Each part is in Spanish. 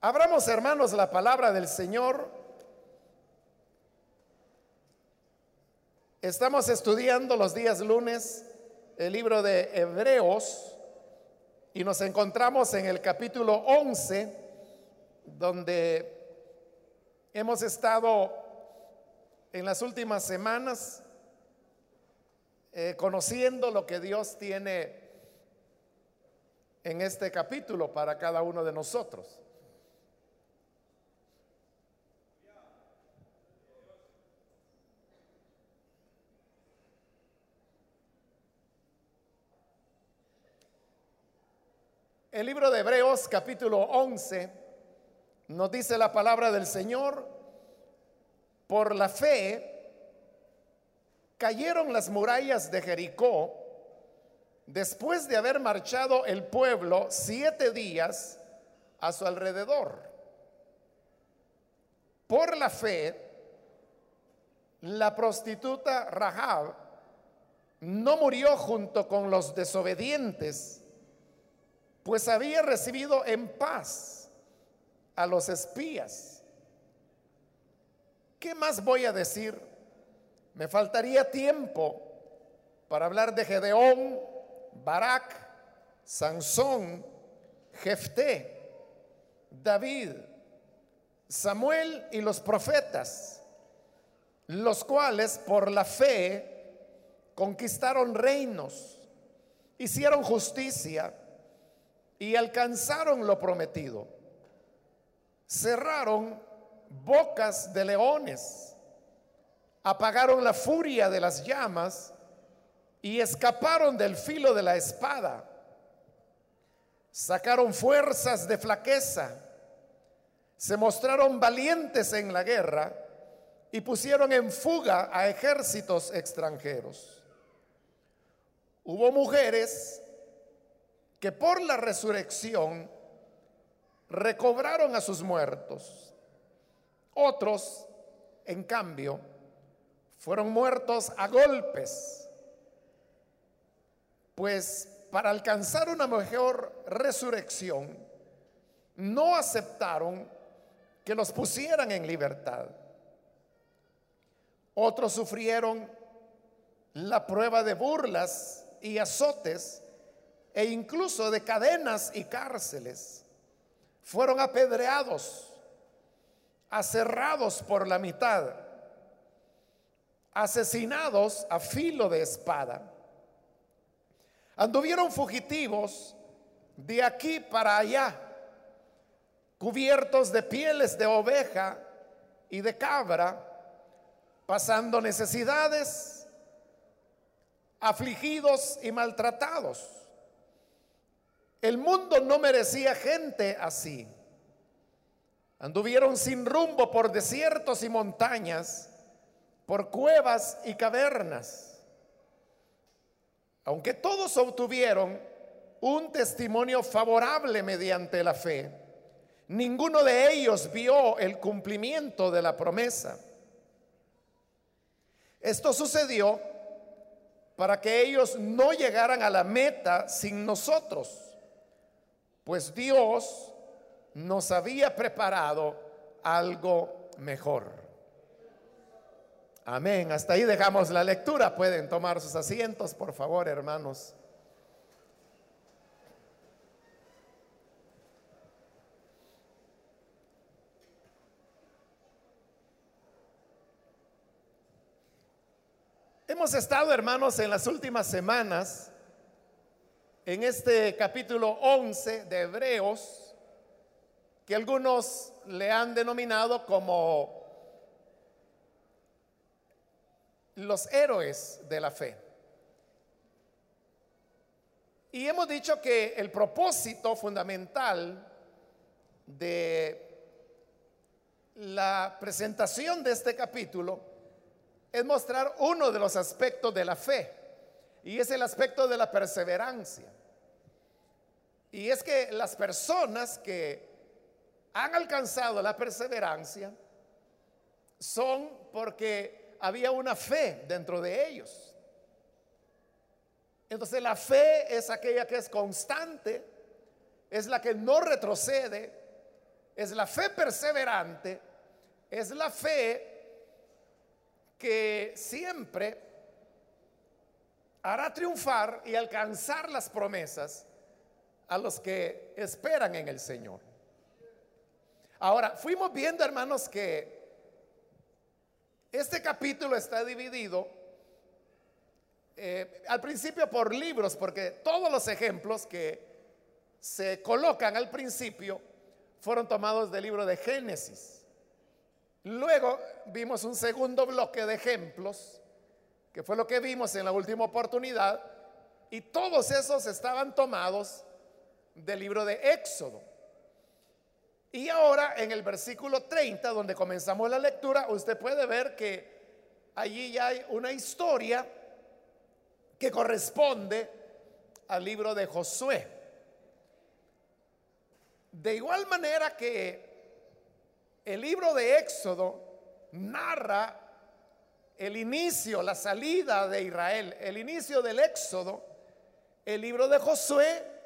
Abramos, hermanos, la palabra del Señor. Estamos estudiando los días lunes el libro de Hebreos y nos encontramos en el capítulo 11, donde hemos estado en las últimas semanas eh, conociendo lo que Dios tiene en este capítulo para cada uno de nosotros. El libro de Hebreos capítulo 11 nos dice la palabra del Señor, por la fe cayeron las murallas de Jericó. Después de haber marchado el pueblo siete días a su alrededor. Por la fe, la prostituta Rahab no murió junto con los desobedientes pues había recibido en paz a los espías. ¿Qué más voy a decir? Me faltaría tiempo para hablar de Gedeón, Barak, Sansón, Jefté, David, Samuel y los profetas, los cuales por la fe conquistaron reinos, hicieron justicia, y alcanzaron lo prometido. Cerraron bocas de leones, apagaron la furia de las llamas y escaparon del filo de la espada. Sacaron fuerzas de flaqueza, se mostraron valientes en la guerra y pusieron en fuga a ejércitos extranjeros. Hubo mujeres que por la resurrección recobraron a sus muertos. Otros, en cambio, fueron muertos a golpes, pues para alcanzar una mejor resurrección, no aceptaron que los pusieran en libertad. Otros sufrieron la prueba de burlas y azotes e incluso de cadenas y cárceles. Fueron apedreados, aserrados por la mitad, asesinados a filo de espada. Anduvieron fugitivos de aquí para allá, cubiertos de pieles de oveja y de cabra, pasando necesidades, afligidos y maltratados. El mundo no merecía gente así. Anduvieron sin rumbo por desiertos y montañas, por cuevas y cavernas. Aunque todos obtuvieron un testimonio favorable mediante la fe, ninguno de ellos vio el cumplimiento de la promesa. Esto sucedió para que ellos no llegaran a la meta sin nosotros pues Dios nos había preparado algo mejor. Amén. Hasta ahí dejamos la lectura. Pueden tomar sus asientos, por favor, hermanos. Hemos estado, hermanos, en las últimas semanas en este capítulo 11 de Hebreos, que algunos le han denominado como los héroes de la fe. Y hemos dicho que el propósito fundamental de la presentación de este capítulo es mostrar uno de los aspectos de la fe, y es el aspecto de la perseverancia. Y es que las personas que han alcanzado la perseverancia son porque había una fe dentro de ellos. Entonces la fe es aquella que es constante, es la que no retrocede, es la fe perseverante, es la fe que siempre hará triunfar y alcanzar las promesas a los que esperan en el Señor. Ahora, fuimos viendo, hermanos, que este capítulo está dividido eh, al principio por libros, porque todos los ejemplos que se colocan al principio fueron tomados del libro de Génesis. Luego vimos un segundo bloque de ejemplos, que fue lo que vimos en la última oportunidad, y todos esos estaban tomados del libro de Éxodo. Y ahora en el versículo 30, donde comenzamos la lectura, usted puede ver que allí ya hay una historia que corresponde al libro de Josué. De igual manera que el libro de Éxodo narra el inicio, la salida de Israel, el inicio del Éxodo, el libro de Josué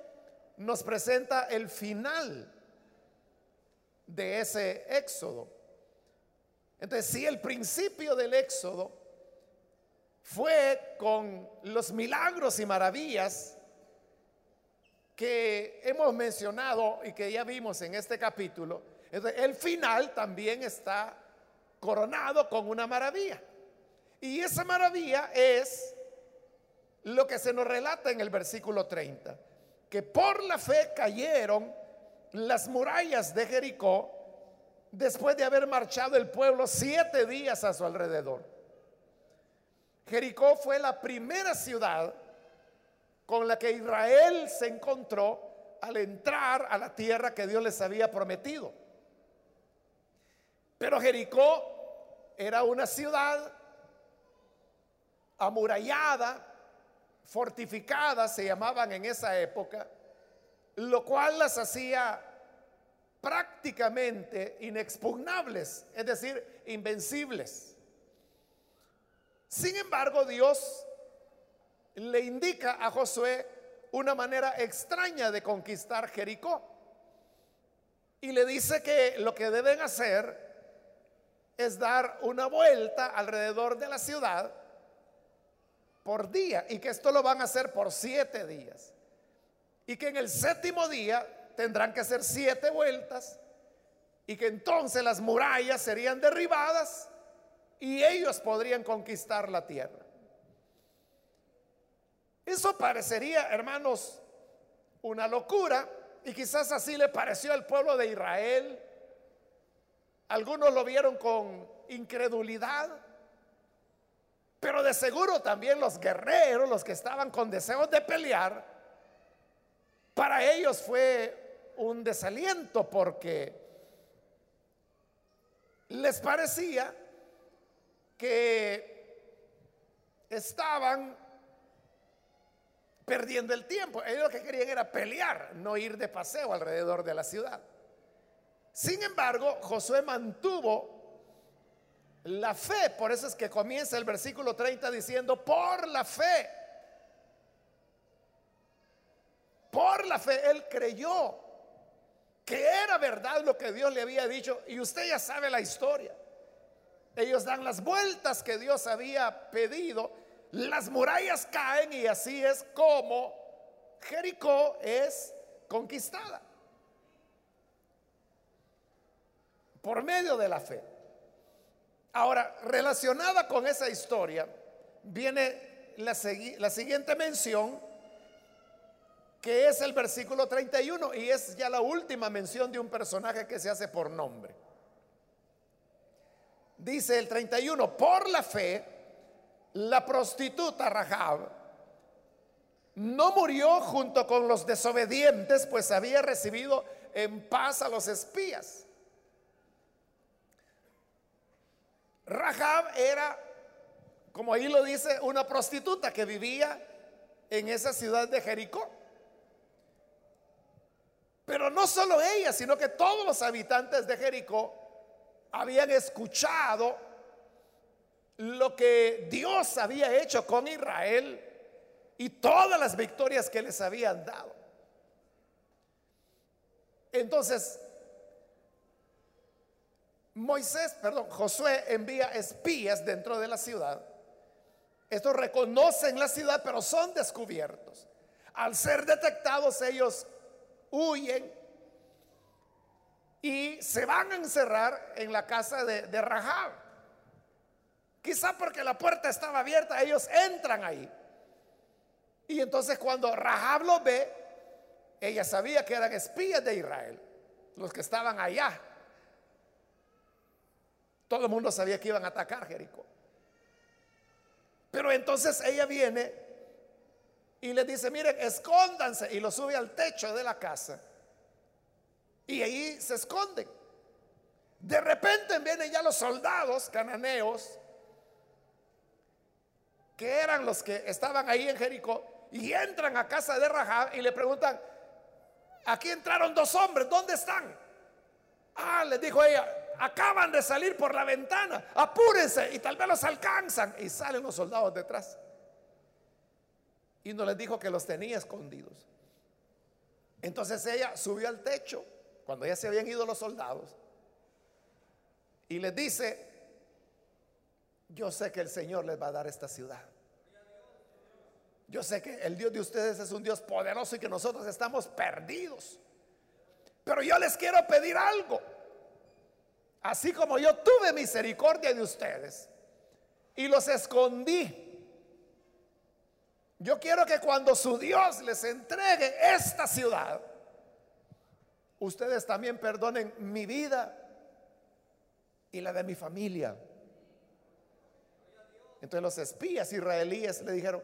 nos presenta el final de ese Éxodo. Entonces, si el principio del Éxodo fue con los milagros y maravillas que hemos mencionado y que ya vimos en este capítulo, el final también está coronado con una maravilla. Y esa maravilla es lo que se nos relata en el versículo 30, que por la fe cayeron las murallas de Jericó después de haber marchado el pueblo siete días a su alrededor. Jericó fue la primera ciudad con la que Israel se encontró al entrar a la tierra que Dios les había prometido. Pero Jericó era una ciudad amurallada, fortificada, se llamaban en esa época, lo cual las hacía prácticamente inexpugnables, es decir, invencibles. Sin embargo, Dios le indica a Josué una manera extraña de conquistar Jericó. Y le dice que lo que deben hacer es dar una vuelta alrededor de la ciudad por día y que esto lo van a hacer por siete días. Y que en el séptimo día tendrán que hacer siete vueltas y que entonces las murallas serían derribadas y ellos podrían conquistar la tierra. Eso parecería, hermanos, una locura y quizás así le pareció al pueblo de Israel. Algunos lo vieron con incredulidad, pero de seguro también los guerreros, los que estaban con deseos de pelear, para ellos fue un desaliento porque les parecía que estaban perdiendo el tiempo. Ellos lo que querían era pelear, no ir de paseo alrededor de la ciudad. Sin embargo, Josué mantuvo la fe, por eso es que comienza el versículo 30 diciendo, por la fe, por la fe, él creyó que era verdad lo que Dios le había dicho y usted ya sabe la historia. Ellos dan las vueltas que Dios había pedido. Las murallas caen y así es como Jericó es conquistada. Por medio de la fe. Ahora, relacionada con esa historia, viene la, siguiente mención, que es el versículo 31, y es ya la última mención de un personaje que se hace por nombre. Dice el 31, por la fe, la prostituta Rahab no murió junto con los desobedientes, pues había recibido en paz a los espías. Rahab era, como ahí lo dice, una prostituta que vivía en esa ciudad de Jericó. Pero no solo ella, sino que todos los habitantes de Jericó habían escuchado lo que Dios había hecho con Israel y todas las victorias que les habían dado. Entonces, Moisés, perdón, Josué envía espías dentro de la ciudad. Estos reconocen la ciudad, pero son descubiertos. Al ser detectados, ellos huyen y se van a encerrar en la casa de, de Rahab. Quizá porque la puerta estaba abierta, ellos entran ahí. Y entonces cuando Rahab los ve, ella sabía que eran espías de Israel, los que estaban allá. Todo el mundo sabía que iban a atacar Jericó. Pero entonces ella viene y le dice, miren, escóndanse y lo sube al techo de la casa. Y ahí se esconden. De repente vienen ya los soldados cananeos que eran los que estaban ahí en Jericó, y entran a casa de Rahab y le preguntan, aquí entraron dos hombres, ¿dónde están? Ah, les dijo ella, acaban de salir por la ventana, apúrense y tal vez los alcanzan. Y salen los soldados detrás. Y no les dijo que los tenía escondidos. Entonces ella subió al techo, cuando ya se habían ido los soldados, y les dice, yo sé que el Señor les va a dar esta ciudad. Yo sé que el Dios de ustedes es un Dios poderoso y que nosotros estamos perdidos. Pero yo les quiero pedir algo. Así como yo tuve misericordia de ustedes y los escondí. Yo quiero que cuando su Dios les entregue esta ciudad, ustedes también perdonen mi vida y la de mi familia. Entonces los espías israelíes le dijeron,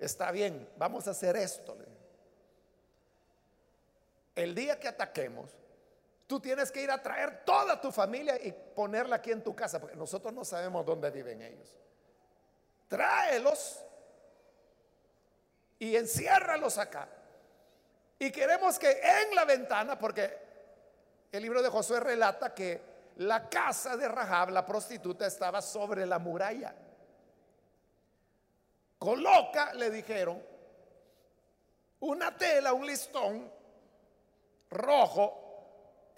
está bien, vamos a hacer esto. El día que ataquemos, tú tienes que ir a traer toda tu familia y ponerla aquí en tu casa, porque nosotros no sabemos dónde viven ellos. Tráelos y enciérralos acá. Y queremos que en la ventana, porque el libro de Josué relata que la casa de Rahab, la prostituta, estaba sobre la muralla. Coloca, le dijeron, una tela, un listón rojo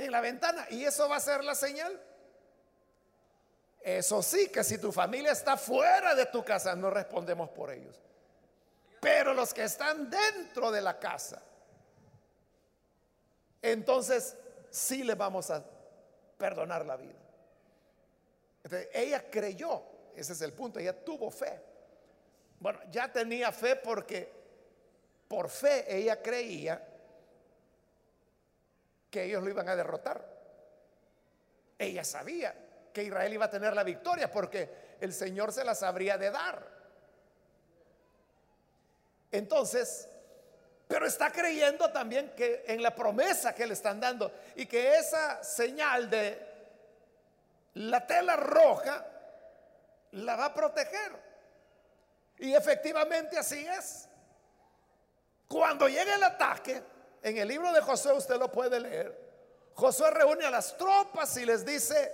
en la ventana y eso va a ser la señal. Eso sí, que si tu familia está fuera de tu casa, no respondemos por ellos. Pero los que están dentro de la casa, entonces sí le vamos a perdonar la vida. ella creyó, ese es el punto, ella tuvo fe. Bueno, ya tenía fe porque por fe ella creía que ellos lo iban a derrotar. Ella sabía que Israel iba a tener la victoria porque el Señor se las habría de dar. Entonces, pero está creyendo también que en la promesa que le están dando y que esa señal de la tela roja la va a proteger. Y efectivamente así es. Cuando llega el ataque, en el libro de Josué usted lo puede leer. Josué reúne a las tropas y les dice,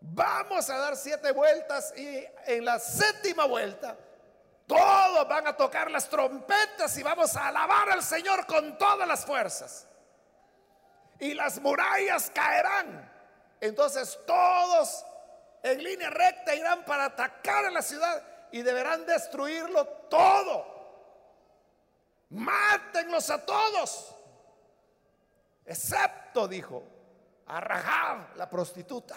vamos a dar siete vueltas y en la séptima vuelta todos van a tocar las trompetas y vamos a alabar al Señor con todas las fuerzas. Y las murallas caerán. Entonces todos en línea recta irán para atacar a la ciudad y deberán destruirlo todo. Mátenlos a todos. Excepto, dijo, a Rahab, la prostituta.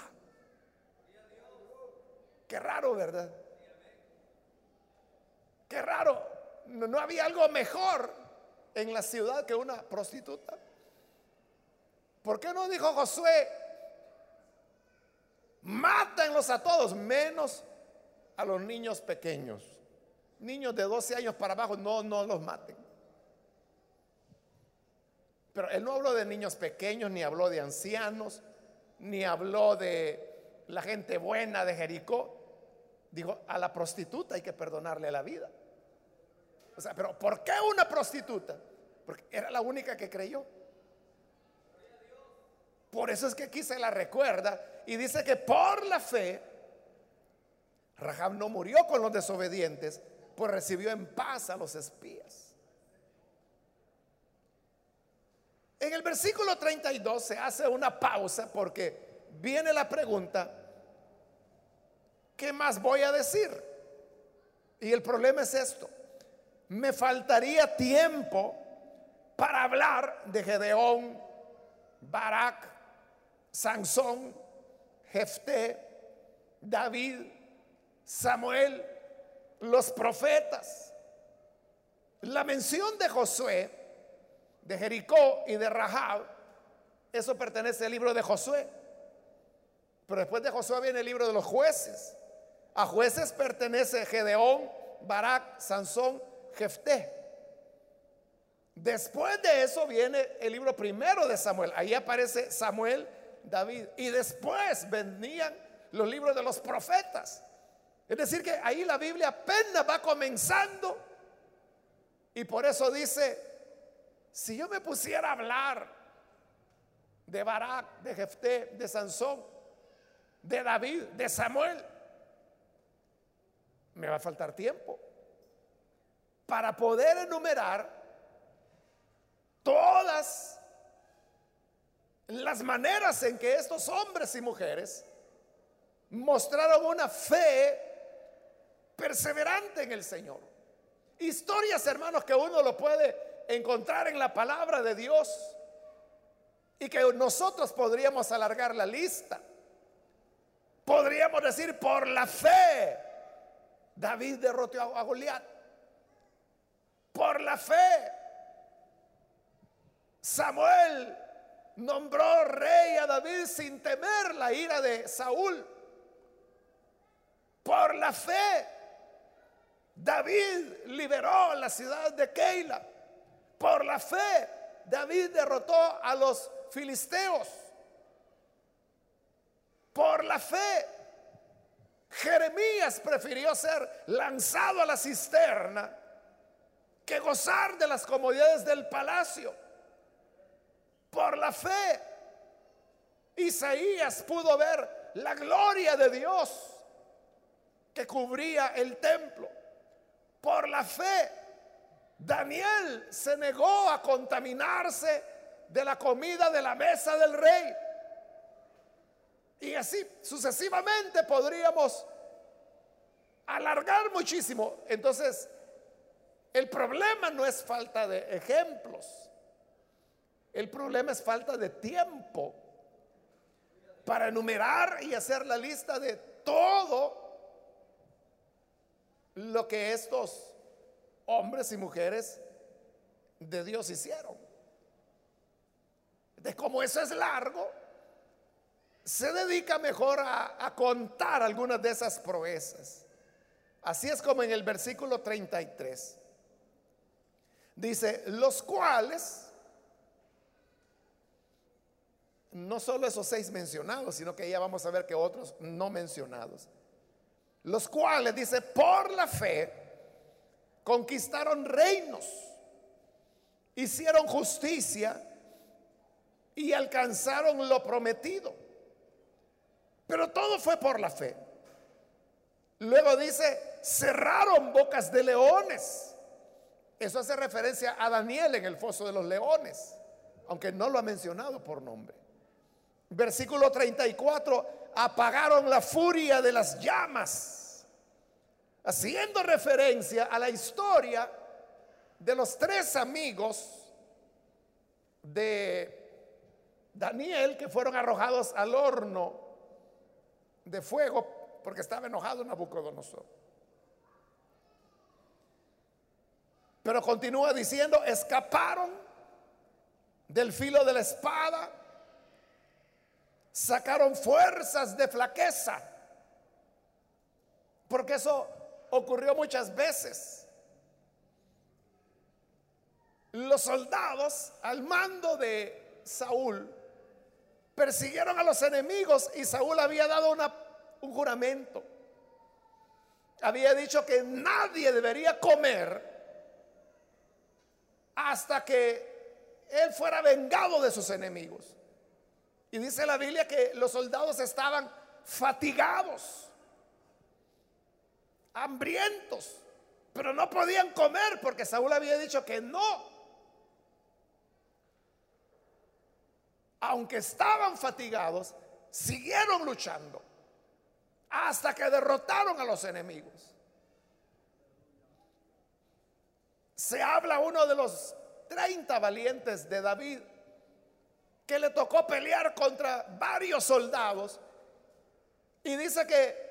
Qué raro, ¿verdad? Qué raro. No, había algo mejor en la ciudad que una prostituta. ¿Por qué no dijo Josué, mátenlos a todos, menos a los niños pequeños. Niños de 12 años para abajo, no, no los maten. Pero él no habló de niños pequeños, ni habló de ancianos, ni habló de la gente buena de Jericó. Dijo, a la prostituta hay que perdonarle la vida. O sea, pero ¿por qué una prostituta? Porque era la única que creyó. Por eso es que aquí se la recuerda y dice que por la fe Rahab no murió con los desobedientes, pues recibió en paz a los espías. En el versículo 32 se hace una pausa porque viene la pregunta, ¿qué más voy a decir? Y el problema es esto. Me faltaría tiempo para hablar de Gedeón, Barak, Sansón, Jefté, David, Samuel, los profetas. La mención de Josué, de Jericó y de Rahab, eso pertenece al libro de Josué. Pero después de Josué viene el libro de los jueces. A jueces pertenece Gedeón, Barak, Sansón, Jefté. Después de eso viene el libro primero de Samuel. Ahí aparece Samuel, David. Y después venían los libros de los profetas. Es decir, que ahí la Biblia apenas va comenzando. Y por eso dice, si yo me pusiera a hablar de Barak, de Jefté, de Sansón, de David, de Samuel, me va a faltar tiempo para poder enumerar todas las maneras en que estos hombres y mujeres mostraron una fe perseverante en el Señor. Historias, hermanos, que uno lo puede encontrar en la palabra de Dios y que nosotros podríamos alargar la lista. Podríamos decir, por la fe, David derrotó a Goliat. Por la fe, Samuel nombró rey a David sin temer la ira de Saúl. Por la fe, David liberó la ciudad de Keila. Por la fe, David derrotó a los filisteos. Por la fe, Jeremías prefirió ser lanzado a la cisterna que gozar de las comodidades del palacio. Por la fe, Isaías pudo ver la gloria de Dios que cubría el templo. Por la fe, Daniel se negó a contaminarse de la comida de la mesa del rey. Y así sucesivamente podríamos alargar muchísimo. Entonces, el problema no es falta de ejemplos. El problema es falta de tiempo para enumerar y hacer la lista de todo lo que estos hombres y mujeres de Dios hicieron. De cómo eso es largo, se dedica mejor a, a, contar algunas de esas proezas. Así es como en el versículo 33. Dice, los cuales, no solo esos seis mencionados, sino que ya vamos a ver que otros no mencionados los cuales, dice, por la fe, conquistaron reinos, hicieron justicia y alcanzaron lo prometido. Pero todo fue por la fe. Luego dice, cerraron bocas de leones. Eso hace referencia a Daniel en el foso de los leones, aunque no lo ha mencionado por nombre. Versículo 34, apagaron la furia de las llamas, haciendo referencia a la historia de los tres amigos de Daniel que fueron arrojados al horno de fuego porque estaba enojado Nabucodonosor. Pero continúa diciendo, escaparon del filo de la espada sacaron fuerzas de flaqueza. Porque eso ocurrió muchas veces. Los soldados al mando de Saúl persiguieron a los enemigos y Saúl había dado un juramento. Había dicho que nadie debería comer hasta que él fuera vengado de sus enemigos. Y dice la Biblia que los soldados estaban fatigados, hambrientos, pero no podían comer porque Saúl había dicho que no. Aunque estaban fatigados, siguieron luchando hasta que derrotaron a los enemigos. Se habla uno de los 30 valientes de David que le tocó pelear contra varios soldados y dice que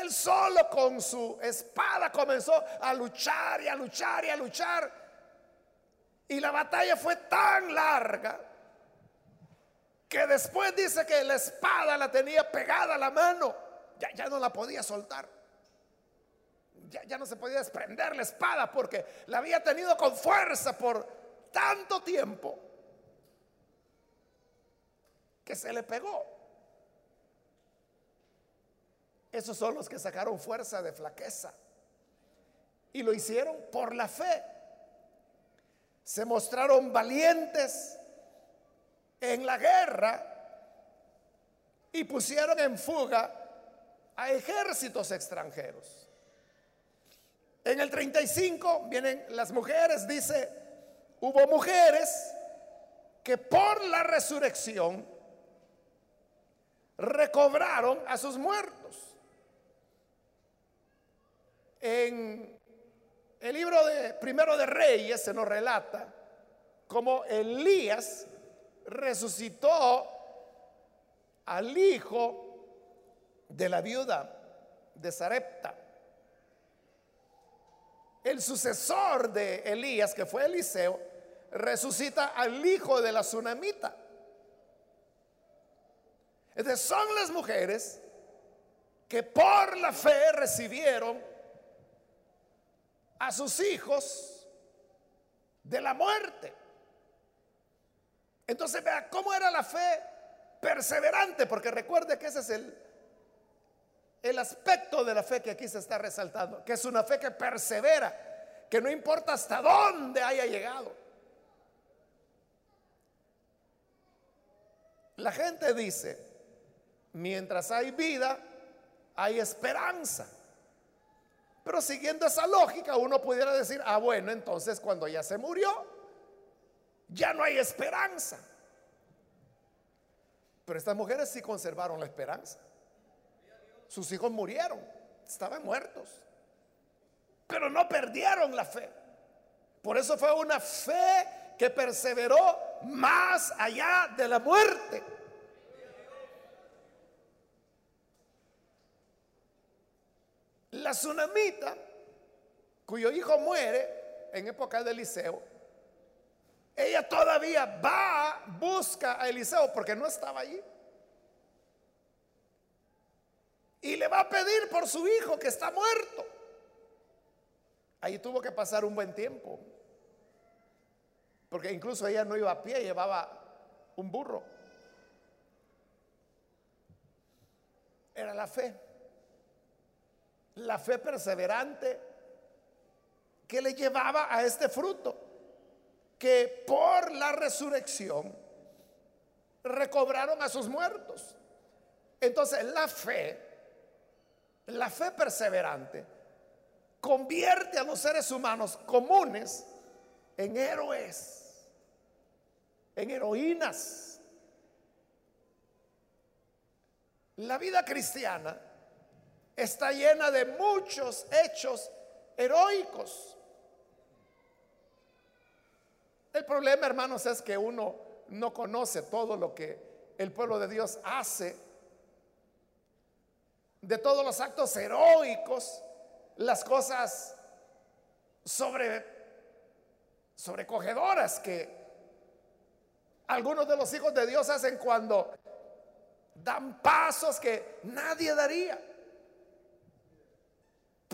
él solo con su espada comenzó a luchar y a luchar y a luchar y la batalla fue tan larga que después dice que la espada la tenía pegada a la mano, ya, ya no la podía soltar. Ya, ya no se podía desprender la espada porque la había tenido con fuerza por tanto tiempo que se le pegó. Esos son los que sacaron fuerza de flaqueza. Y lo hicieron por la fe. Se mostraron valientes en la guerra y pusieron en fuga a ejércitos extranjeros. En el 35 vienen las mujeres, dice, hubo mujeres que por la resurrección recobraron a sus muertos. En el libro de Primero de Reyes se nos relata cómo Elías resucitó al hijo de la viuda de Sarepta. El sucesor de Elías, que fue Eliseo, resucita al hijo de la tsunamita. Entonces son las mujeres que por la fe recibieron a sus hijos de la muerte. Entonces vea cómo era la fe perseverante, porque recuerde que ese es el, el aspecto de la fe que aquí se está resaltando, que es una fe que persevera, que no importa hasta dónde haya llegado. La gente dice, mientras hay vida, hay esperanza. Pero siguiendo esa lógica, uno pudiera decir, ah, bueno, entonces cuando ya se murió, ya no hay esperanza. Pero estas mujeres sí conservaron la esperanza. Sus hijos murieron, estaban muertos, pero no perdieron la fe. Por eso fue una fe que perseveró más allá de la muerte. La tsunamita, cuyo hijo muere en época de Eliseo, ella todavía va, busca a Eliseo porque no estaba allí. Y le va a pedir por su hijo que está muerto. Ahí tuvo que pasar un buen tiempo. Porque incluso ella no iba a pie, llevaba un burro. Era la fe. La fe perseverante que le llevaba a este fruto que por la resurrección recobraron a sus muertos. Entonces la fe, la fe perseverante, convierte a los seres humanos comunes en héroes, en heroínas. La vida cristiana está llena de muchos hechos heroicos. El problema, hermanos, es que uno no conoce todo lo que el pueblo de Dios hace, de todos los actos heroicos, las cosas sobre sobrecogedoras que algunos de los hijos de Dios hacen cuando dan pasos que nadie daría.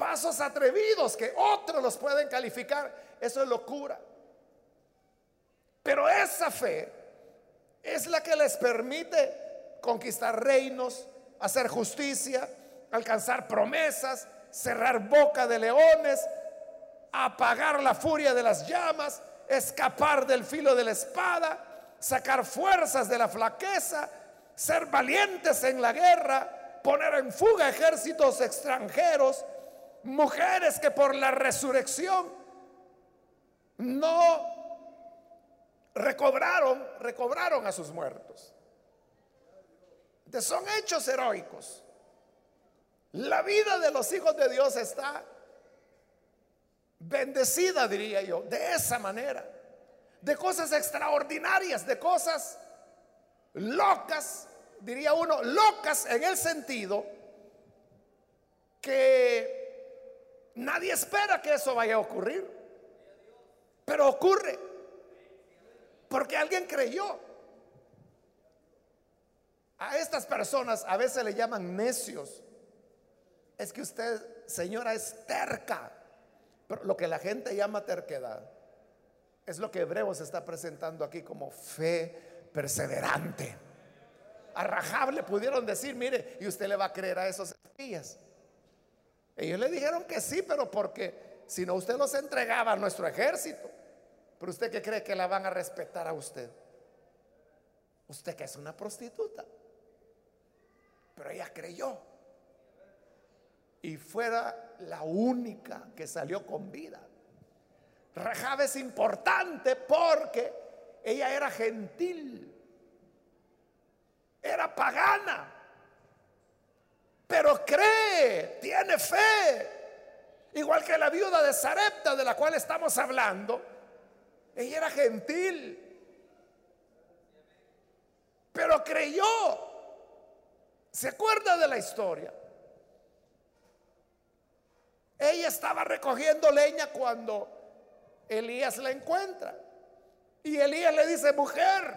Pasos atrevidos que otros los pueden calificar. Eso es locura. Pero esa fe es la que les permite conquistar reinos, hacer justicia, alcanzar promesas, cerrar boca de leones, apagar la furia de las llamas, escapar del filo de la espada, sacar fuerzas de la flaqueza, ser valientes en la guerra, poner en fuga ejércitos extranjeros, mujeres que por la resurrección no recobraron, recobraron a sus muertos. son hechos heroicos. La vida de los hijos de Dios está bendecida, diría yo, de esa manera. De cosas extraordinarias, de cosas locas, diría uno, locas en el sentido que nadie espera que eso vaya a ocurrir. Pero ocurre. Porque alguien creyó. A estas personas a veces le llaman necios. Es que usted, señora, es terca. Pero lo que la gente llama terquedad es lo que Hebreos está presentando aquí como fe perseverante. A Rahab le pudieron decir, mire, y usted le va a creer a esos espías. Ellos le dijeron que sí, pero porque si no usted los entregaba a nuestro ejército. Pero usted que cree que la van a respetar a usted. Usted que es una prostituta. Pero ella creyó. Y fuera la única que salió con vida. Rahab es importante porque ella era gentil. Era pagana. Pero cree, tiene fe. Igual que la viuda de Sarepta de la cual estamos hablando. Ella era gentil. Pero creyó. ¿Se acuerda de la historia? Ella estaba recogiendo leña cuando Elías la encuentra. Y Elías le dice, mujer,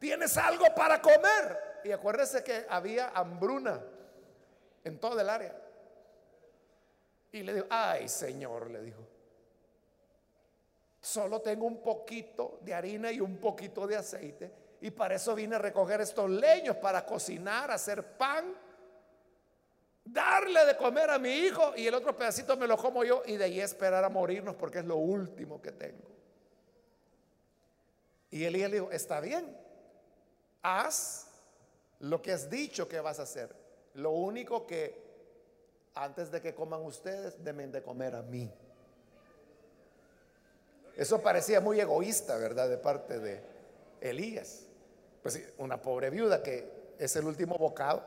¿tienes algo para comer? Y acuérdese que había hambruna en todo el área. Y le dijo, ay Señor, le dijo, solo tengo un poquito de harina y un poquito de aceite. Y para eso vine a recoger estos leños, para cocinar, hacer pan, darle de comer a mi hijo y el otro pedacito me lo como yo y de ahí esperar a morirnos porque es lo último que tengo. Y Elías le dijo, está bien, haz lo que has dicho que vas a hacer. Lo único que antes de que coman ustedes, deben de comer a mí. Eso parecía muy egoísta, ¿verdad? De parte de Elías. Pues una pobre viuda que es el último bocado.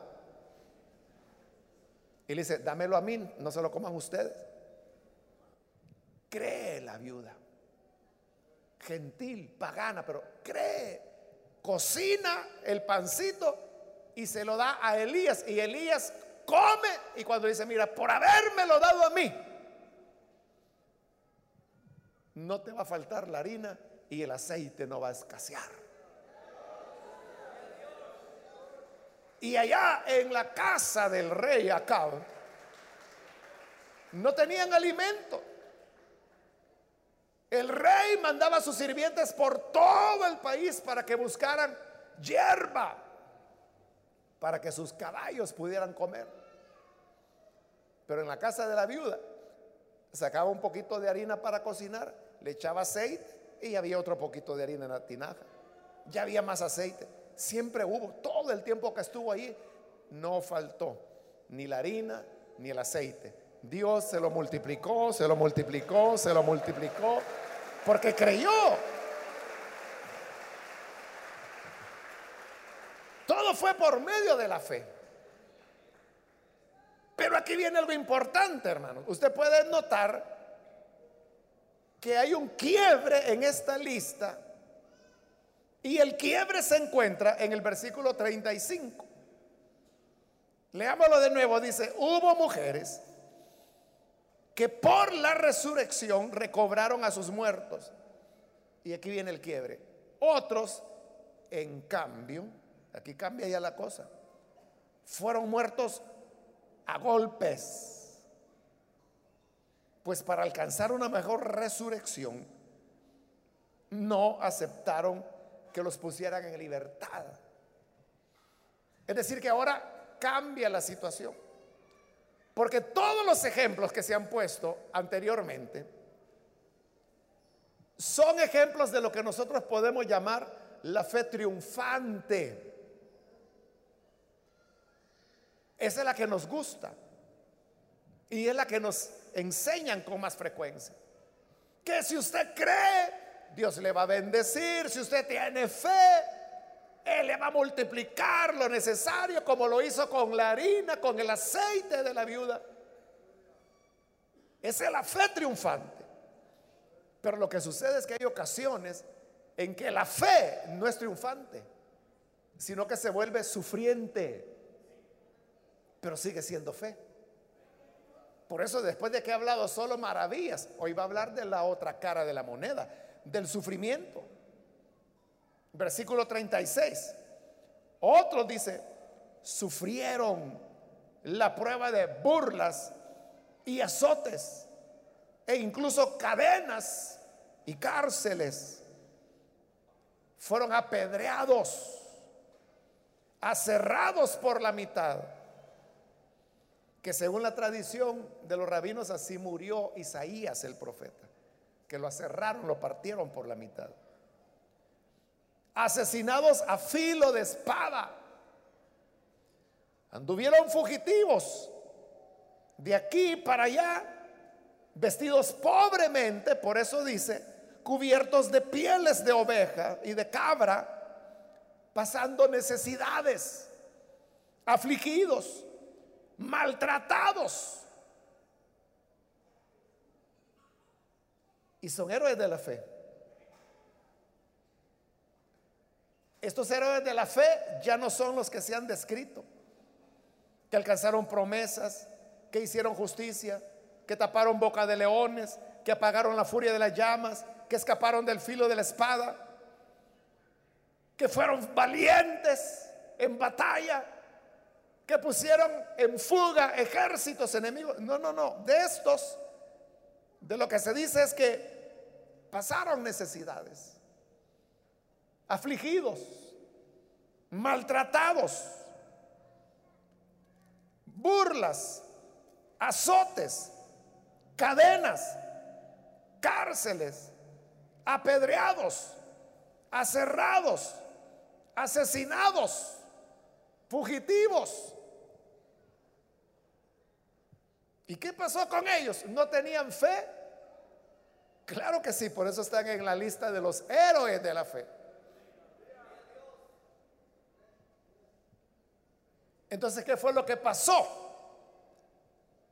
Y le dice, dámelo a mí, no se lo coman ustedes. Cree la viuda. Gentil, pagana, pero cree. Cocina el pancito y se lo da a Elías. Y Elías come y cuando dice, mira, por lo dado a mí, no te va a faltar la harina y el aceite no va a escasear. Y allá en la casa del rey Acab, no tenían alimento. El rey mandaba a sus sirvientes por todo el país para que buscaran hierba para que sus caballos pudieran comer. Pero en la casa de la viuda sacaba un poquito de harina para cocinar, le echaba aceite y había otro poquito de harina en la tinaja. Ya había más aceite. Siempre hubo, todo el tiempo que estuvo ahí, no faltó ni la harina ni el aceite. Dios se lo multiplicó, se lo multiplicó, se lo multiplicó, porque creyó. Todo fue por medio de la fe. Pero aquí viene algo importante, hermanos. Usted puede notar que hay un quiebre en esta lista y el quiebre se encuentra en el versículo 35. Leámoslo de nuevo. Dice, hubo mujeres que por la resurrección recobraron a sus muertos. Y aquí viene el quiebre. Otros, en cambio, Aquí cambia ya la cosa. Fueron muertos a golpes. Pues para alcanzar una mejor resurrección, no aceptaron que los pusieran en libertad. Es decir, que ahora cambia la situación. Porque todos los ejemplos que se han puesto anteriormente son ejemplos de lo que nosotros podemos llamar la fe triunfante. Esa es la que nos gusta. Y es la que nos enseñan con más frecuencia. Que si usted cree, Dios le va a bendecir. Si usted tiene fe, Él le va a multiplicar lo necesario como lo hizo con la harina, con el aceite de la viuda. Esa es la fe triunfante. Pero lo que sucede es que hay ocasiones en que la fe no es triunfante, sino que se vuelve sufriente, pero sigue siendo fe. Por eso después de que he hablado solo maravillas, hoy va a hablar de la otra cara de la moneda, del sufrimiento. Versículo 36. Otro dice, sufrieron la prueba de burlas y azotes e incluso cadenas y cárceles. Fueron apedreados, aserrados por la mitad que según la tradición de los rabinos así murió Isaías el profeta, que lo aserraron, lo partieron por la mitad. Asesinados a filo de espada. Anduvieron fugitivos de aquí para allá, vestidos pobremente, por eso dice, cubiertos de pieles de oveja y de cabra, pasando necesidades, afligidos maltratados. Y son héroes de la fe. Estos héroes de la fe ya no son los que se han descrito, que alcanzaron promesas, que hicieron justicia, que taparon boca de leones, que apagaron la furia de las llamas, que escaparon del filo de la espada, que fueron valientes en batalla, que pusieron en fuga ejércitos enemigos. No, no, no. De estos, de lo que se dice es que pasaron necesidades, afligidos, maltratados, burlas, azotes, cadenas, cárceles, apedreados, aserrados, asesinados, fugitivos ¿Y qué pasó con ellos? ¿No tenían fe? Claro que sí, por eso están en la lista de los héroes de la fe. Entonces, ¿qué fue lo que pasó?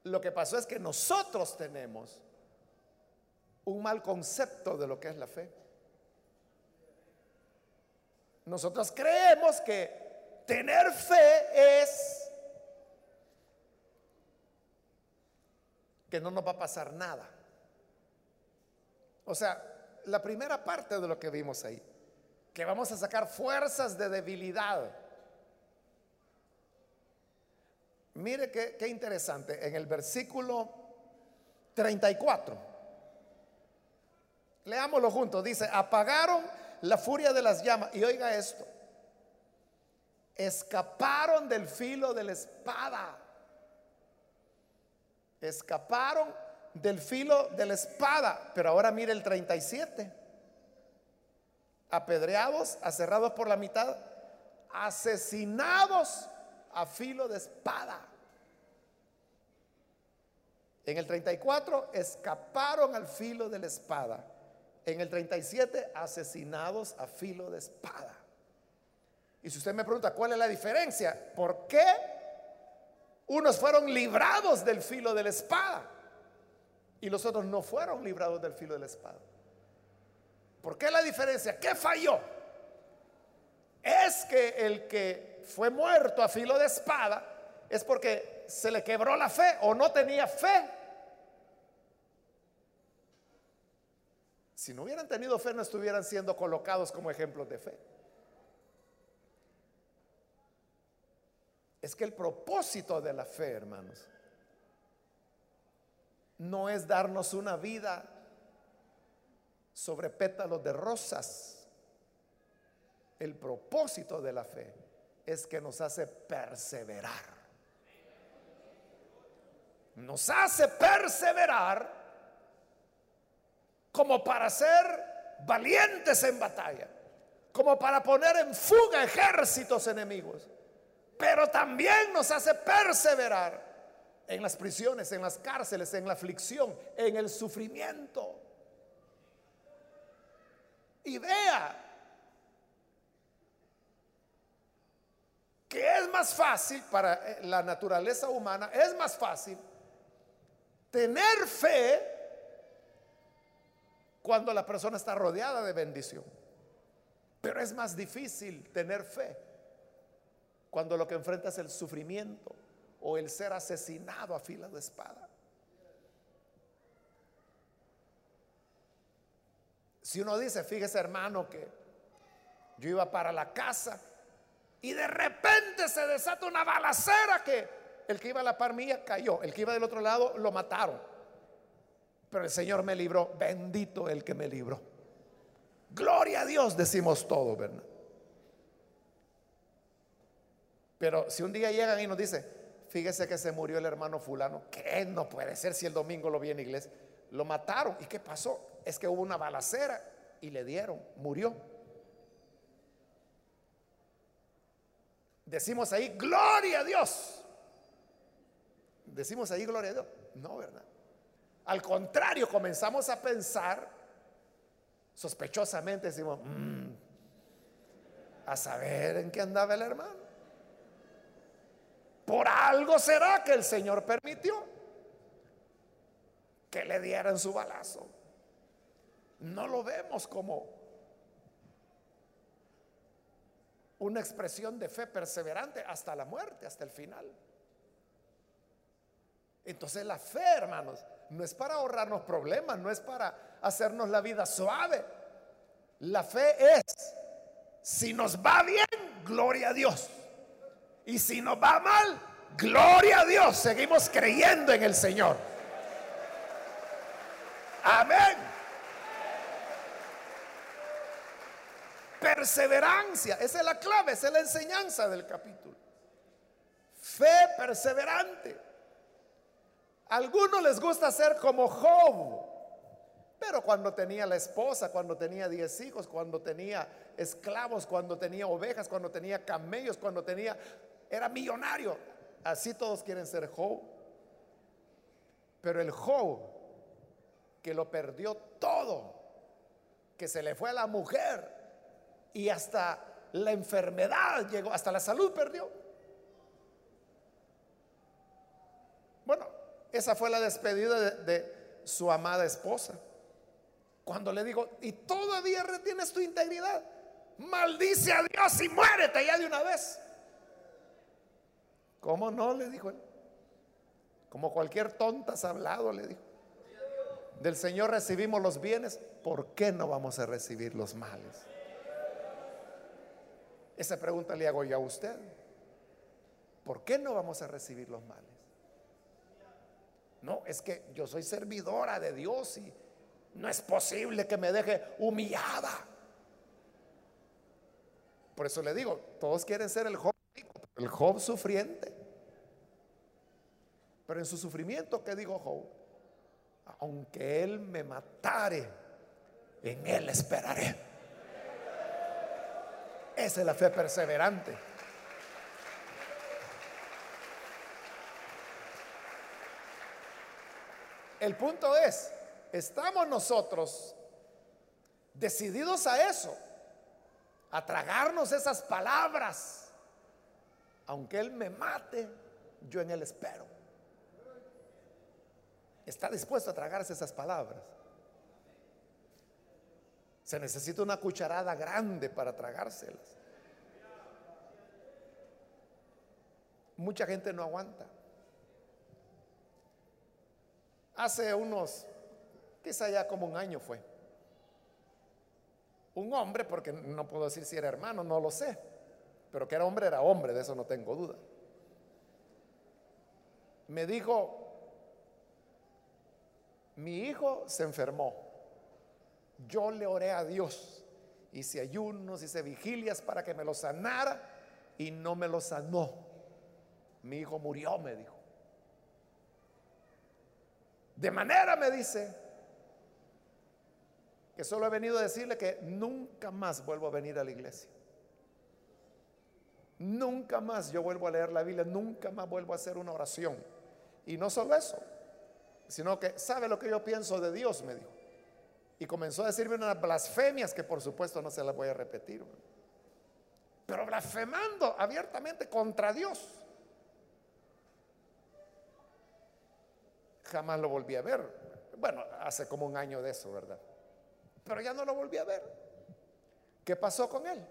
Lo que pasó es que nosotros tenemos un mal concepto de lo que es la fe. Nosotros creemos que tener fe es que no nos va a pasar nada. O sea, la primera parte de lo que vimos ahí, que vamos a sacar fuerzas de debilidad. Mire qué, qué interesante, en el versículo 34, leámoslo juntos, dice, apagaron la furia de las llamas, y oiga esto, escaparon del filo de la espada escaparon del filo de la espada. Pero ahora mire el 37. Apedreados, aserrados por la mitad, asesinados a filo de espada. En el 34 escaparon al filo de la espada. En el 37 asesinados a filo de espada. Y si usted me pregunta cuál es la diferencia, ¿por qué unos fueron librados del filo de la espada y los otros no fueron librados del filo de la espada. ¿Por qué la diferencia? ¿Qué falló? Es que el que fue muerto a filo de espada es porque se le quebró la fe o no tenía fe. Si no hubieran tenido fe no estuvieran siendo colocados como ejemplos de fe. Es que el propósito de la fe, hermanos, no es darnos una vida sobre pétalos de rosas. El propósito de la fe es que nos hace perseverar. Nos hace perseverar como para ser valientes en batalla, como para poner en fuga ejércitos enemigos pero también nos hace perseverar en las prisiones, en las cárceles, en la aflicción, en el sufrimiento. Y vea más fácil para eh, la naturaleza humana, es más fácil tener fe cuando la persona está rodeada de bendición. Pero es más difícil tener fe cuando lo que enfrenta es el sufrimiento o el ser asesinado a fila de espada. Si uno dice, fíjese hermano, que yo iba para la casa y de repente se desata una balacera que el que iba a la par mía cayó, el que iba del otro lado lo mataron. Pero el Señor me libró, bendito el que me libró. Gloria a Dios, decimos todo, ¿verdad? Pero si un día llegan y nos dicen, fíjese que se murió el hermano fulano, ¿qué no puede ser si el domingo lo vi en iglesia? Lo mataron. ¿Y qué pasó? Es que hubo una balacera y le dieron, murió. Decimos ahí, gloria a Dios. Decimos ahí, gloria a Dios. No, ¿verdad? Al contrario, comenzamos a pensar, sospechosamente decimos, mm, a saber en qué andaba el hermano. Por algo será que el Señor permitió que le dieran su balazo. No lo vemos como una expresión de fe perseverante hasta la muerte, hasta el final. Entonces la fe, hermanos, no es para ahorrarnos problemas, no es para hacernos la vida suave. La fe es, si nos va bien, gloria a Dios. Y si nos va mal, gloria a Dios. Seguimos creyendo en el Señor. Amén. perseverancia. Esa es la clave, esa es la enseñanza del capítulo. Fe perseverante. A algunos les gusta ser como Job, pero cuando tenía la esposa, cuando tenía diez hijos, cuando tenía esclavos, cuando tenía ovejas, cuando tenía camellos, cuando tenía, era millonario. Así todos quieren ser Job. Pero el Job que lo perdió todo, que se le fue a la mujer, y hasta la enfermedad llegó, hasta la salud perdió. Bueno, esa fue la despedida de, su amada esposa. Cuando le digo, y todavía retienes tu integridad, maldice a Dios y muérete ya de una vez. ¿Cómo no? Le dijo él. Como cualquier tonta has hablado, le dijo. Del Señor recibimos los bienes, ¿por qué no vamos a recibir los males? Esa pregunta le hago yo a usted. ¿Por qué no vamos a recibir los males? No, es que yo soy servidora de Dios y no es posible que me deje humillada. Por eso le digo, todos quieren ser el Job, el Job sufriente. Pero en su sufrimiento, ¿qué dijo Job? Aunque él me matare, en él esperaré. Esa es la fe perseverante. El punto es, estamos nosotros decididos a eso, a tragarnos esas palabras. Aunque Él me mate, yo en Él espero. Está dispuesto a tragarse esas palabras. Se necesita una cucharada grande para tragárselas. Mucha gente no aguanta. Hace unos, quizá ya como un año fue, un hombre, porque no puedo decir si era hermano, no lo sé, pero que era hombre, era hombre, de eso no tengo duda. Me dijo, mi hijo se enfermó yo le oré a Dios, hice ayunos, hice vigilias para que me lo sanara y no me lo sanó. Mi hijo murió, me dijo. De manera, me dice, que solo he venido a decirle que nunca más vuelvo a venir a la iglesia. Nunca más yo vuelvo a leer la Biblia, nunca más vuelvo a hacer una oración. Y no solo eso, sino que sabe lo que yo pienso de Dios, me dijo. Y comenzó a decirme unas blasfemias que por supuesto no se las voy a repetir. pero blasfemando abiertamente contra Dios. Jamás lo volví a ver. Bueno, hace como un año de eso, ¿verdad? Pero ya no lo volví a ver. ¿Qué pasó con él?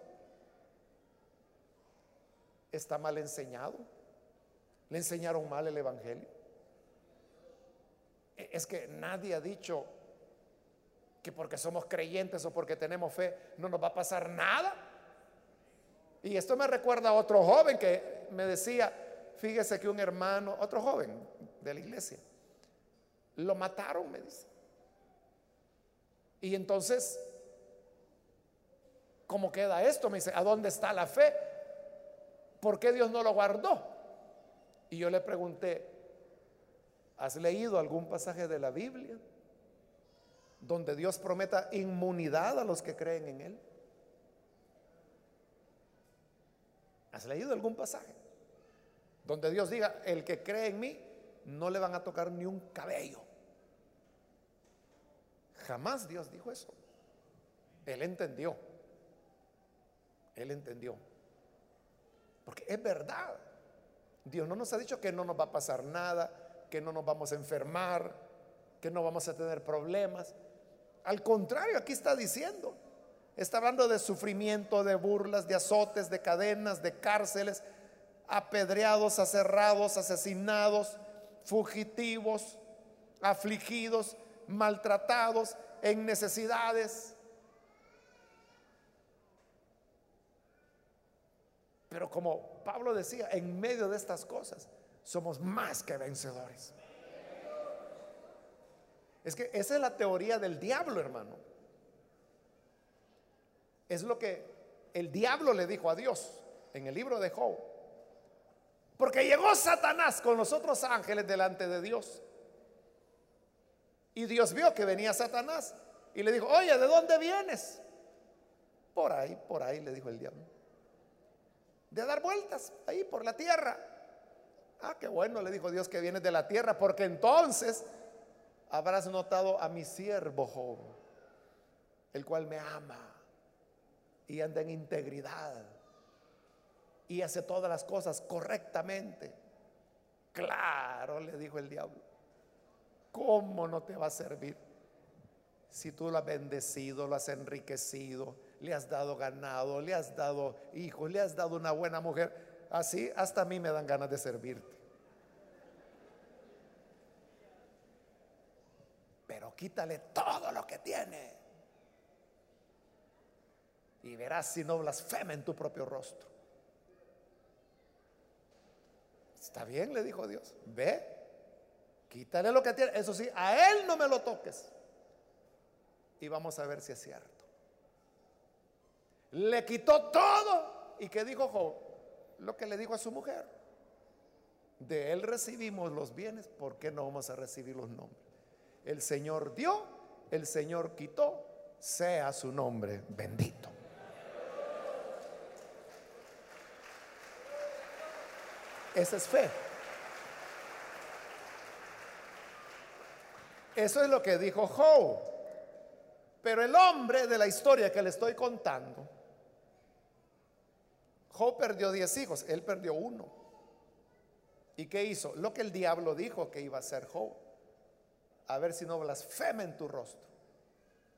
¿Está mal enseñado? ¿Le enseñaron mal el Evangelio? E, es que nadie ha dicho que porque somos creyentes o porque tenemos fe no nos va a pasar nada. Y esto me recuerda a otro joven que me decía, fíjese que un hermano, otro joven de la iglesia, lo mataron, me dice. Y entonces, ¿cómo queda esto? Me dice, ¿a dónde está la fe? ¿Por qué Dios no lo guardó? Y yo le pregunté, ¿has leído algún pasaje de la Biblia donde Dios prometa inmunidad a los que creen en Él? ¿Has leído algún pasaje donde Dios diga, el que cree en mí, no le van a tocar ni un cabello? Jamás Dios dijo eso. Él entendió. Él entendió. Porque es verdad. Dios no nos ha dicho que no nos va a pasar nada, que no nos vamos a enfermar, que no vamos a tener problemas. Al contrario, aquí está diciendo, está hablando de sufrimiento, de burlas, de azotes, de cadenas, de cárceles, apedreados, aserrados, asesinados, fugitivos, afligidos, maltratados, en necesidades. Pero como Pablo decía, en medio de estas cosas somos más que vencedores. Es que esa es la teoría del diablo, hermano. Es lo que el diablo le dijo a Dios en el libro de Job. Porque llegó Satanás con los otros ángeles delante de Dios y Dios vio que venía Satanás y le dijo, oye, ¿de dónde vienes? Por ahí, por ahí, le dijo el diablo. De dar vueltas ahí por la tierra. Ah, qué bueno, le dijo Dios que vienes de la tierra, porque entonces habrás notado a mi siervo Job, el cual me ama y anda en integridad y hace todas las cosas correctamente. Claro, le dijo el diablo. ¿Cómo no te va a servir? Si tú lo has bendecido, lo has enriquecido, le has dado ganado, le has dado hijos, le has dado una buena mujer, así hasta a mí me dan ganas de servirte. Pero quítale todo lo que tiene. Y verás si no blasfema en tu propio rostro. Está bien, le dijo Dios. Ve, Quítale lo que tiene. Eso sí, a él no me lo toques. Y vamos a ver si es cierto. Le quitó todo. ¿Y qué dijo Job? Lo que le dijo a su mujer. De él recibimos los bienes, ¿por qué no vamos a recibir los nombres? El Señor dio, el Señor quitó, sea su nombre bendito. Esa es fe. Eso es lo que dijo Job. Pero el hombre de la historia que le estoy contando, Perdió 10 hijos, él perdió uno. ¿Y qué hizo? Lo que el diablo dijo que iba a hacer Job. A ver si no blasfema en tu rostro.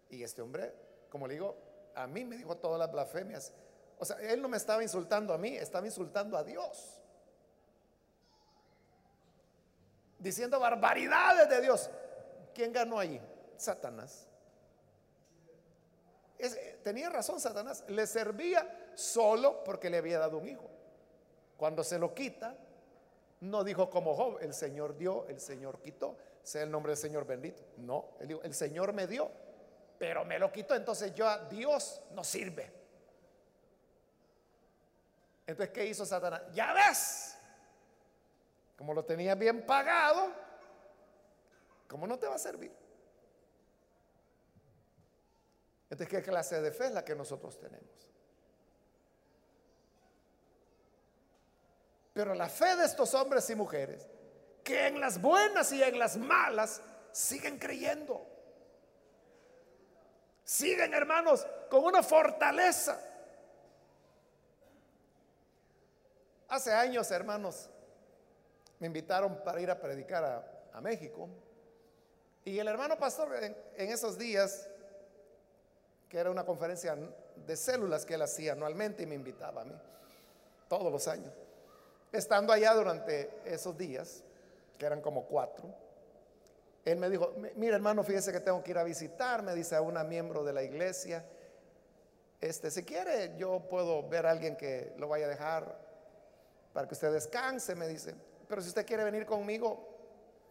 Y este hombre, como le digo, a mí me dijo todas las blasfemias. O sea, él no me estaba insultando a mí, estaba insultando a Dios. Diciendo barbaridades de Dios. ¿Quién ganó allí? Satanás. tenía razón Satanás. Le servía solo porque le había dado un hijo. Cuando se lo quita, no dijo como Job, el Señor dio, el Señor quitó, sea el nombre del Señor bendito. No, él dijo, el Señor me dio, pero me lo quitó, entonces yo a Dios no sirve. Entonces, ¿qué hizo Satanás? Ya ves, como lo tenía bien pagado, ¿Cómo no te va a servir? Entonces, ¿qué clase de fe es la que nosotros tenemos? Pero la fe de estos hombres y mujeres, que en las buenas y en las malas siguen creyendo. Siguen, hermanos, con una fortaleza. Hace años, hermanos, me invitaron para ir a predicar a, México. Y el hermano pastor en, esos días, que era una conferencia de células que él hacía anualmente y me invitaba a mí, todos los años. Estando allá durante esos días, que eran como cuatro, él me dijo, mira hermano, fíjese que tengo que ir a visitar, me dice a una miembro de la iglesia, este, si quiere yo puedo ver a alguien que lo vaya a dejar para que usted descanse, me dice, pero si usted quiere venir conmigo,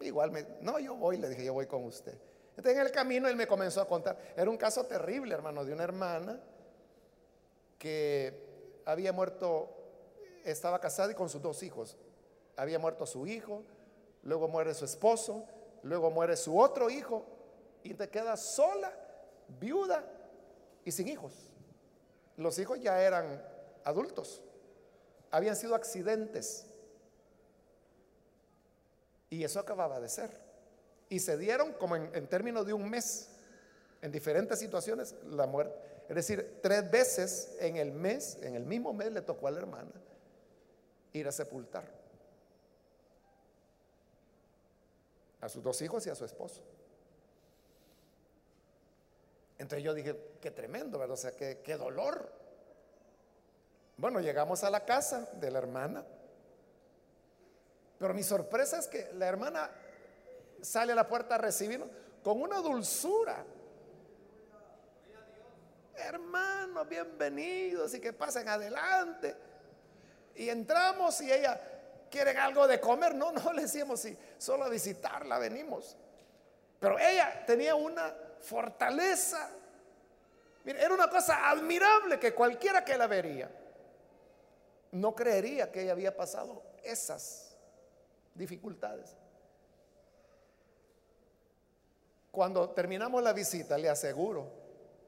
igual me, no, yo voy, le dije, yo voy con usted. Entonces en el camino él me comenzó a contar, era un caso terrible, hermano, de una hermana que había muerto, estaba casada y con sus dos hijos, había muerto su hijo, luego muere su esposo, luego muere su otro hijo y te queda sola, viuda y sin hijos. Los hijos ya eran adultos, habían sido accidentes. Y eso acababa de ser. Y se dieron como en, términos de un mes, en diferentes situaciones, la muerte. Es decir, tres veces en el mes, en el mismo mes le tocó a la hermana ir a sepultar. a sus dos hijos y a su esposo. Entonces yo dije, qué tremendo, ¿verdad? O sea, qué, qué dolor. Bueno, llegamos a la casa de la hermana, pero mi sorpresa es que la hermana sale a la puerta a recibirnos con una dulzura. Hermanos, bienvenidos y que pasen adelante. Y entramos y ella ¿Quieren algo de comer? No, no le decíamos si solo a visitarla venimos. Pero ella tenía una fortaleza. Era una cosa admirable que cualquiera que la vería no creería que ella había pasado esas dificultades. Cuando terminamos la visita, le aseguro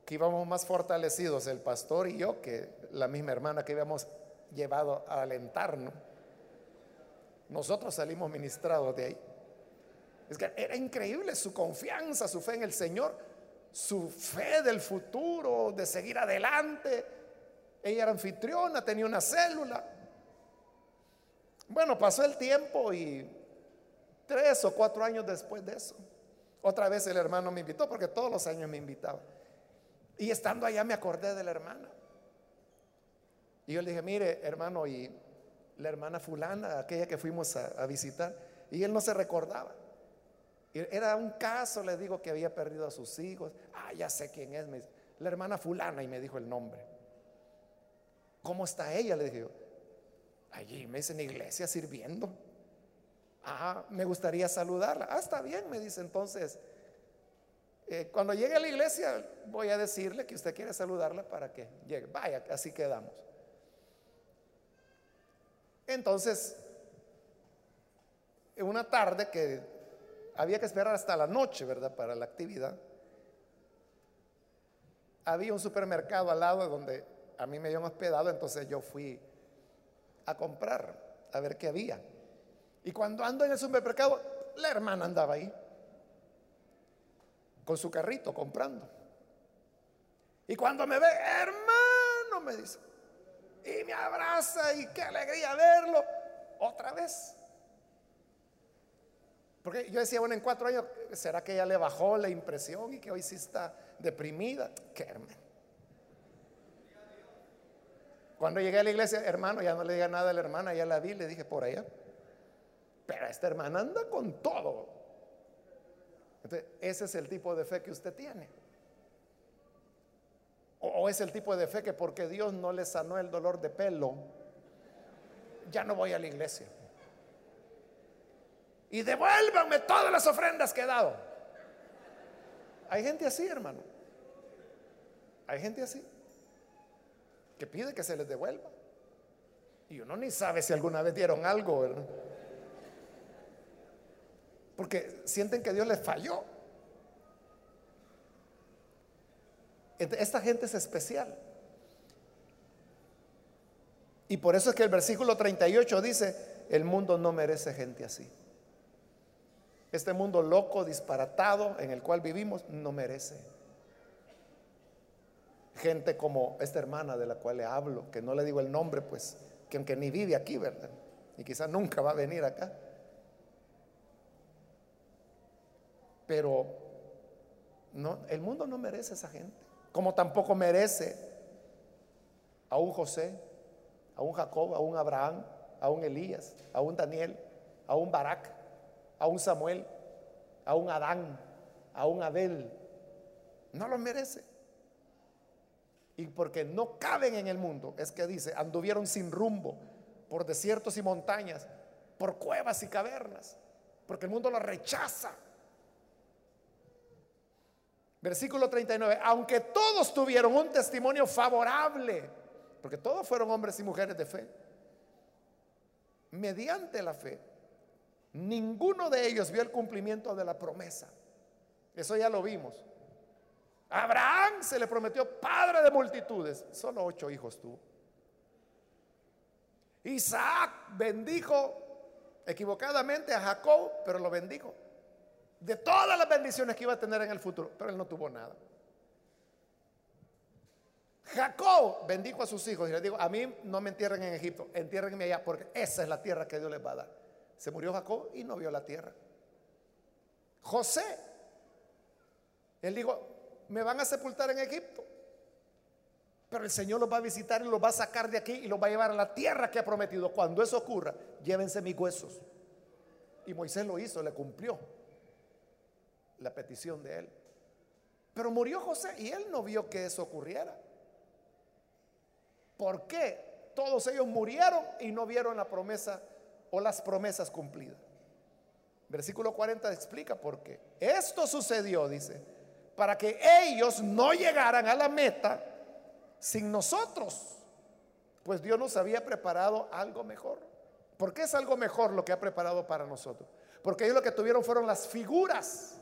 que íbamos más fortalecidos el pastor y yo que la misma hermana que habíamos llevado a alentarnos. Nosotros salimos ministrados de ahí. Es que era increíble su confianza, su fe en el Señor, su fe del futuro, de seguir adelante. Ella era anfitriona, tenía una célula. Bueno, pasó el tiempo y tres o cuatro años después de eso, otra vez el hermano me invitó, porque todos los años me invitaba. Y estando allá me acordé de la hermana. Y yo le dije, mire, hermano, y la hermana fulana, aquella que fuimos a, visitar, y él no se recordaba. Era un caso, le digo, que había perdido a sus hijos. Ah, ya sé quién es, la hermana fulana, y me dijo el nombre. ¿Cómo está ella? Le dije Allí, me dice, en iglesia sirviendo. Ah, me gustaría saludarla. Ah, está bien, me dice entonces. Eh, cuando llegue a la iglesia, voy a decirle que usted quiere saludarla para que llegue. Vaya, así quedamos. Entonces, en una tarde que había que esperar hasta la noche, ¿verdad? Para la actividad. Había un supermercado al lado donde a mí me habían hospedado, entonces yo fui a comprar, a ver qué había. Y cuando ando en el supermercado, la hermana andaba ahí, con su carrito comprando. Y cuando me ve, hermano, me dice, y me abraza y qué alegría verlo otra vez. Porque yo decía, bueno, en cuatro años, ¿será que ella le bajó la impresión y que hoy sí está deprimida? Qué hermano. Cuando llegué a la iglesia, hermano, ya no le diga nada a la hermana, ya la vi, le dije por allá. Pero esta hermana anda con todo. Entonces, ese es el tipo de fe que usted tiene. O, es el tipo de fe que porque Dios no le sanó el dolor de pelo, ya no voy a la iglesia. Y devuélvanme todas las ofrendas que he dado. Hay gente así, hermano. Hay gente así. Que pide que se les devuelva. Y uno ni sabe si alguna vez dieron algo, Porque sienten que Dios les falló. Esta gente es especial. Y por eso es que el versículo 38 dice, el mundo no merece gente así. Este mundo loco, disparatado en el cual vivimos, no merece gente como esta hermana de la cual le hablo, que no le digo el nombre, pues que aunque ni vive aquí, ¿verdad? Y quizás nunca va a venir acá. Pero no, el mundo no merece esa gente, como tampoco merece a un José, a un Jacob, a un Abraham, a un Elías, a un Daniel, a un Barak, a un Samuel, a un Adán, a un Abel. No lo merece. Y porque no caben en el mundo, es que dice, anduvieron sin rumbo por desiertos y montañas, por cuevas y cavernas, porque el mundo lo rechaza. Versículo 39, aunque todos tuvieron un testimonio favorable, porque todos fueron hombres y mujeres de fe, mediante la fe, ninguno de ellos vio el cumplimiento de la promesa. Eso ya lo vimos. Abraham se le prometió padre de multitudes, solo ocho hijos tuvo. Isaac bendijo equivocadamente a Jacob, pero lo bendijo. De todas las bendiciones que iba a tener en el futuro, pero él no tuvo nada. Jacob bendijo a sus hijos y les dijo, a mí no me entierren en Egipto, entiérrenme allá porque esa es la tierra que Dios les va a dar. Se murió Jacob y no vio la tierra. José, él dijo, me van a sepultar en Egipto, pero el Señor los va a visitar y los va a sacar de aquí y los va a llevar a la tierra que ha prometido. Cuando eso ocurra, llévense mis huesos. Y Moisés lo hizo, le cumplió la petición de él. Pero murió José y él no vio que eso ocurriera. ¿Por qué? Todos ellos murieron y no vieron la promesa o las promesas cumplidas. Versículo 40 explica por qué. Esto sucedió, dice, para que ellos no llegaran a la meta sin nosotros, pues Dios nos había preparado algo mejor. ¿Por qué es algo mejor lo que ha preparado para nosotros? Porque ellos lo que tuvieron fueron las figuras.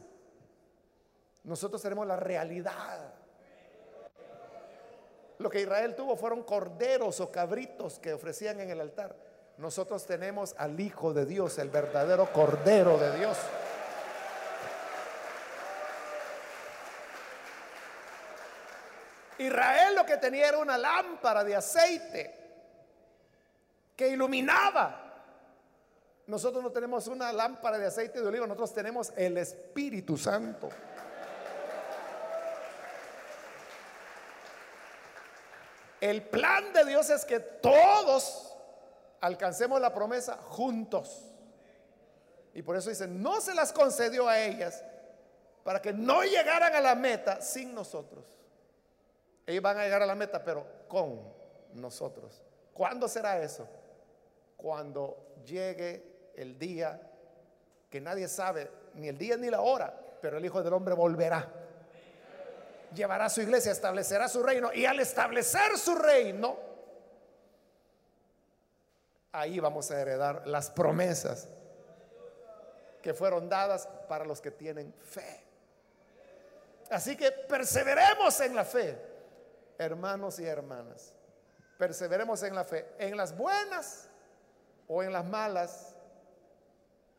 Nosotros tenemos la realidad. Lo que Israel tuvo fueron corderos o cabritos que ofrecían en el altar. Nosotros tenemos al Hijo de Dios, el verdadero Cordero de Dios. Israel lo que tenía era una lámpara de aceite que iluminaba. Nosotros no tenemos una lámpara de aceite de olivo, nosotros tenemos el Espíritu Santo. El plan de Dios es que todos alcancemos la promesa juntos. Y por eso dice, no se las concedió a ellas para que no llegaran a la meta sin nosotros. Ellos van a llegar a la meta, pero con nosotros. ¿Cuándo será eso? Cuando llegue el día que nadie sabe, ni el día ni la hora, pero el Hijo del Hombre volverá llevará a su iglesia, establecerá su reino. Y al establecer su reino, ahí vamos a heredar las promesas que fueron dadas para los que tienen fe. Así que perseveremos en la fe, hermanos y hermanas. Perseveremos en la fe, en las buenas o en las malas,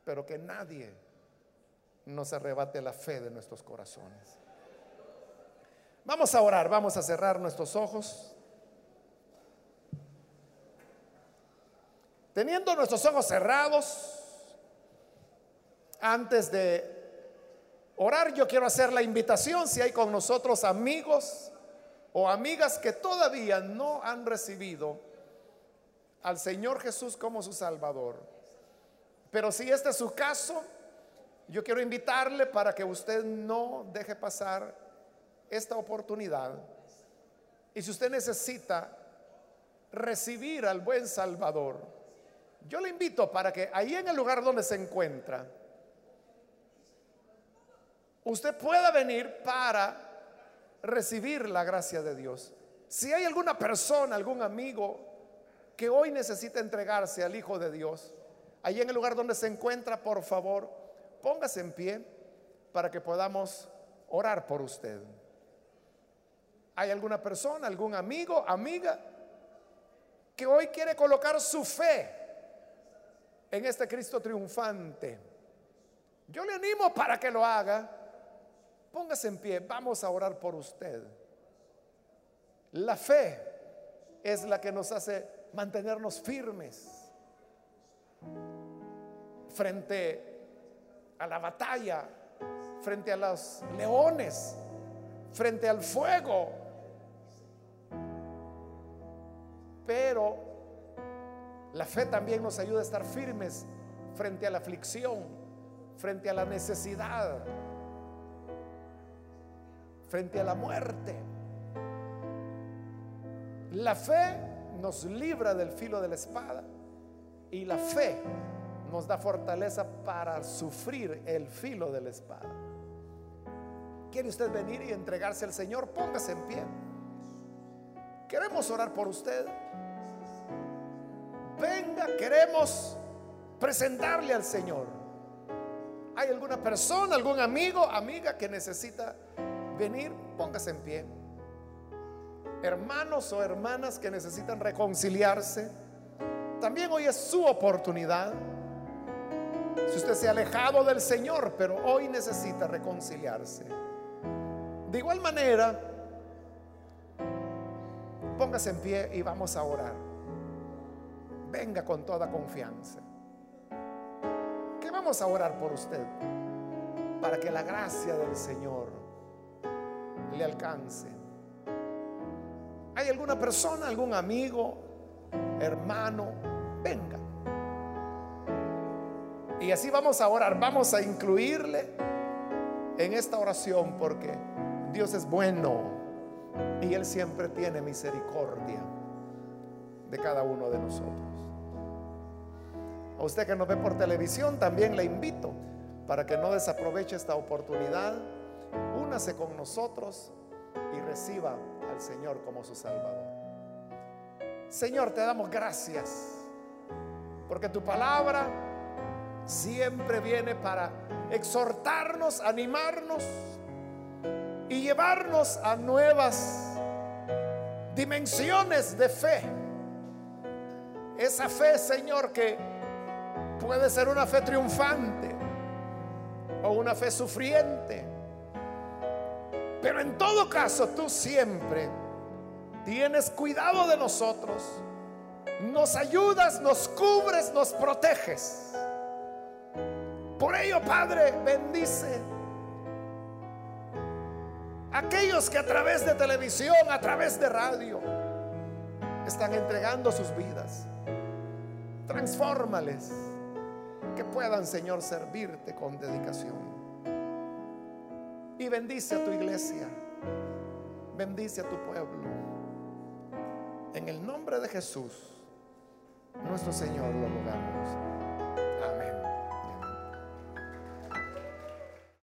pero que nadie nos arrebate la fe de nuestros corazones. Vamos a orar, vamos a cerrar nuestros ojos. Teniendo nuestros ojos cerrados, antes de orar, yo quiero hacer la invitación si hay con nosotros amigos o amigas que todavía no han recibido al Señor Jesús como su Salvador. Pero si este es su caso, yo quiero invitarle para que usted no deje pasar esta oportunidad. Y si usted necesita recibir al buen Salvador, yo le invito para que ahí en el lugar donde se encuentra, usted pueda venir para recibir la gracia de Dios. Si hay alguna persona, algún amigo que hoy necesita entregarse al Hijo de Dios, ahí en el lugar donde se encuentra, por favor, póngase en pie para que podamos orar por usted. ¿Hay alguna persona, algún amigo, amiga, que hoy quiere colocar su fe en este Cristo triunfante? Yo le animo para que lo haga. Póngase en pie, vamos a orar por usted. La fe es la que nos hace mantenernos firmes frente a la batalla, frente a los leones, frente al fuego. Pero la fe también nos ayuda a estar firmes frente a la aflicción, frente a la necesidad, frente a la muerte. La fe nos libra del filo de la espada y la fe nos da fortaleza para sufrir el filo de la espada. ¿Quiere usted venir y entregarse al Señor? Póngase en pie. Queremos orar por usted. Venga, queremos presentarle al Señor. ¿Hay alguna persona, algún amigo, amiga que necesita venir? Póngase en pie. Hermanos o hermanas que necesitan reconciliarse. También hoy es su oportunidad. Si usted se ha alejado del Señor, pero hoy necesita reconciliarse. De igual manera, póngase en pie y vamos a orar. Venga con toda confianza. Que vamos a orar por usted para que la gracia del Señor le alcance. ¿Hay alguna persona, algún amigo, hermano? Venga. Y así vamos a orar, vamos a incluirle en esta oración porque Dios es bueno y Él siempre tiene misericordia de cada uno de nosotros. A usted que nos ve por televisión, también le invito para que no desaproveche esta oportunidad. Únase con nosotros y reciba al Señor como su Salvador. Señor, te damos gracias porque tu palabra siempre viene para exhortarnos, animarnos y llevarnos a nuevas dimensiones de fe. Esa fe, Señor, que puede ser una fe triunfante o una fe sufriente. Pero en todo caso, tú siempre tienes cuidado de nosotros, nos ayudas, nos cubres, nos proteges. Por ello, Padre, bendice aquellos que a través de televisión, a través de radio, están entregando sus vidas. Transfórmales, que puedan, Señor, servirte con dedicación. Y bendice a tu iglesia, bendice a tu pueblo. En el nombre de Jesús, nuestro Señor, lo rogamos.